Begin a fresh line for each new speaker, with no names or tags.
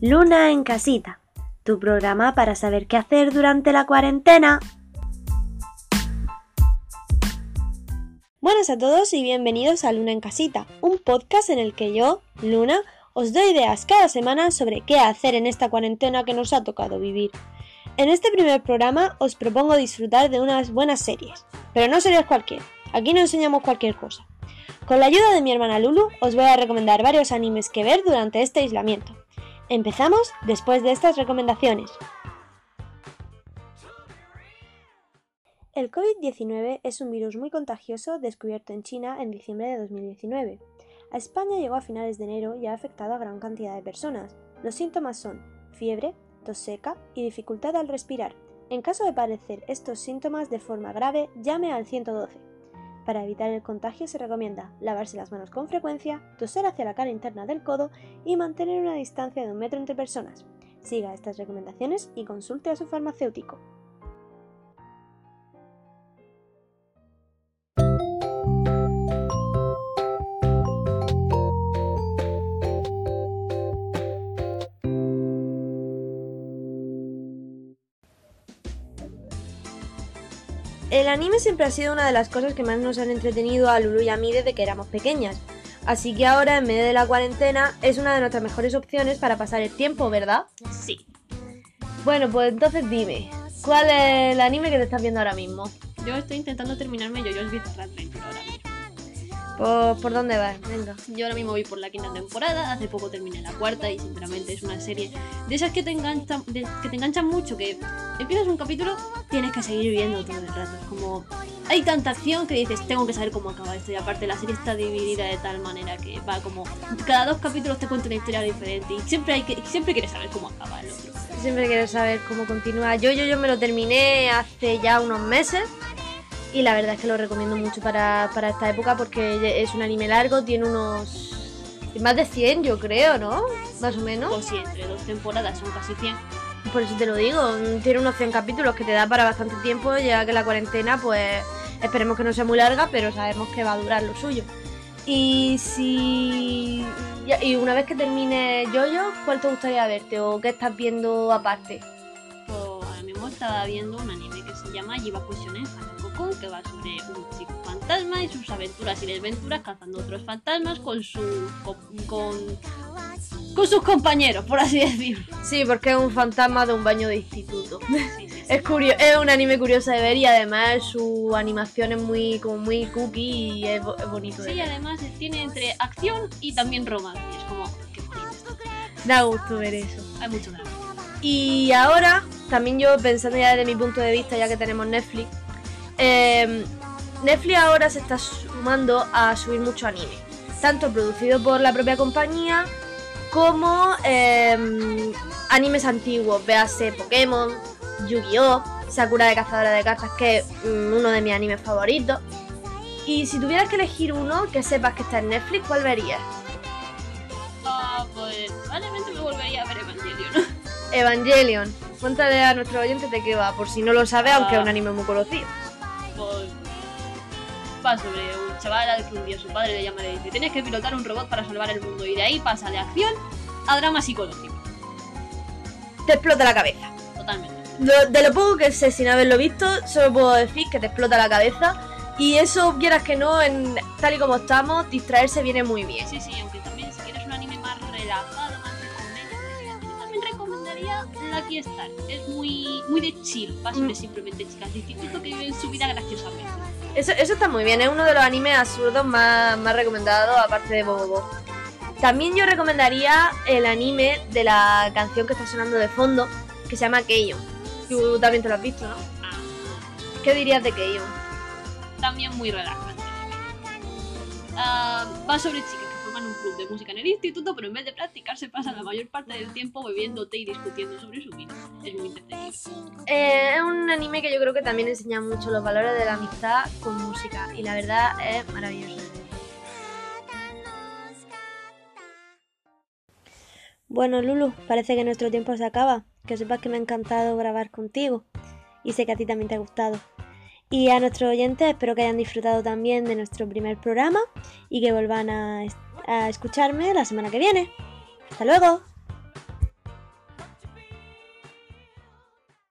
Luna en casita, tu programa para saber qué hacer durante la cuarentena. Buenas a todos y bienvenidos a Luna en casita, un podcast en el que yo, Luna, os doy ideas cada semana sobre qué hacer en esta cuarentena que nos ha tocado vivir. En este primer programa os propongo disfrutar de unas buenas series, pero no series cualquiera, aquí no enseñamos cualquier cosa. Con la ayuda de mi hermana Lulu os voy a recomendar varios animes que ver durante este aislamiento. Empezamos después de estas recomendaciones. El COVID-19 es un virus muy contagioso descubierto en China en diciembre de 2019. A España llegó a finales de enero y ha afectado a gran cantidad de personas. Los síntomas son fiebre, tos seca y dificultad al respirar. En caso de padecer estos síntomas de forma grave, llame al 112. Para evitar el contagio se recomienda lavarse las manos con frecuencia, toser hacia la cara interna del codo y mantener una distancia de un metro entre personas. Siga estas recomendaciones y consulte a su farmacéutico. El anime siempre ha sido una de las cosas que más nos han entretenido a Lulu y a mí desde que éramos pequeñas. Así que ahora, en medio de la cuarentena, es una de nuestras mejores opciones para pasar el tiempo, ¿verdad?
Sí.
Bueno, pues entonces dime, ¿cuál es el anime que te estás viendo ahora mismo?
Yo estoy intentando terminarme Jojo's Bizarre Adventure ahora mismo.
¿Por, ¿Por dónde vas? Venga.
Yo ahora mismo voy por la quinta temporada, hace poco terminé la cuarta y sinceramente es una serie de esas que te enganchan, de- que te enganchan mucho, que empiezas un capítulo, tienes que seguir viendo todo el rato. Es como hay tanta acción que dices, tengo que saber cómo acaba esto y aparte la serie está dividida de tal manera que va como cada dos capítulos te cuenta una historia diferente y siempre hay que siempre quieres saber cómo acaba el otro.
Siempre quiero saber cómo continúa. Yo, yo, yo me lo terminé hace ya unos meses y la verdad es que lo recomiendo mucho para, para esta época porque es un anime largo, tiene unos... más de 100 yo creo, ¿no? Más o menos.
O si entre dos temporadas son casi 100.
Por eso te lo digo, tiene unos 100 capítulos que te da para bastante tiempo, ya que la cuarentena, pues esperemos que no sea muy larga, pero sabemos que va a durar lo suyo. Y si. Y una vez que termine Yoyo, ¿cuál te gustaría verte o qué estás viendo aparte?
Pues ahora mismo estaba viendo un anime que se llama Jibaku Shonen Que va sobre un chico fantasma y sus aventuras y desventuras cazando otros fantasmas con su con, con, con sus compañeros, por así decirlo.
Sí, porque es un fantasma de un baño de instituto.
Sí, sí, sí.
Es, curio es un anime curioso de ver y además su animación es muy, como muy cookie y es, bo- es bonito de
Sí,
ver.
además tiene entre acción y también romance. y Es como, qué bonito.
Da gusto ver eso.
Hay mucho drama.
Y ahora, también yo pensando ya desde mi punto de vista, ya que tenemos Netflix, eh, Netflix ahora se está sumando a subir mucho anime, tanto producido por la propia compañía como eh, animes antiguos, véase Pokémon, Yu-Gi-Oh!, Sakura de Cazadora de Cartas, que es mm, uno de mis animes favoritos. Y si tuvieras que elegir uno que sepas que está en Netflix, ¿cuál verías?
Ah, pues probablemente me volvería a ver Evangelion.
Evangelion. Cuéntale a nuestros oyentes de qué va, por si no lo sabe, aunque es un anime muy conocido.
Pues, va sobre un chaval al que un día su padre le llama y le dice tienes que pilotar un robot para salvar el mundo y de ahí pasa de acción a drama psicológico.
Te explota la cabeza.
Totalmente.
Lo- de lo poco que sé sin haberlo visto, solo puedo decir que te explota la cabeza. Y eso, quieras que no, en, tal y como estamos, distraerse viene muy bien.
Sí, sí, aunque recomendaría Lucky Star. Es muy, muy de chill,
Mm.
simplemente chicas de instituto que viven su vida graciosamente.
Eso, eso está muy bien, es uno de los animes absurdos más, más recomendados, aparte de Bobo. También yo recomendaría el anime de la canción que está sonando de fondo, que se llama Keion. Tú también te lo has visto, ¿no?
Ah,
¿Qué dirías de Keion?
también muy relajante. Ah, va sobre chicas forman un club de música en el instituto, pero en vez de practicar se pasan la mayor parte del tiempo bebiendo té y discutiendo sobre su vida. Es muy entretenido.
Eh, es un anime que yo creo que también enseña mucho los valores de la amistad con música y la verdad es maravilloso. Bueno, Lulu, parece que nuestro tiempo se acaba. Que sepas que me ha encantado grabar contigo y sé que a ti también te ha gustado. Y a nuestros oyentes espero que hayan disfrutado también de nuestro primer programa y que vuelvan a, a escucharme la semana que viene. ¡Hasta luego!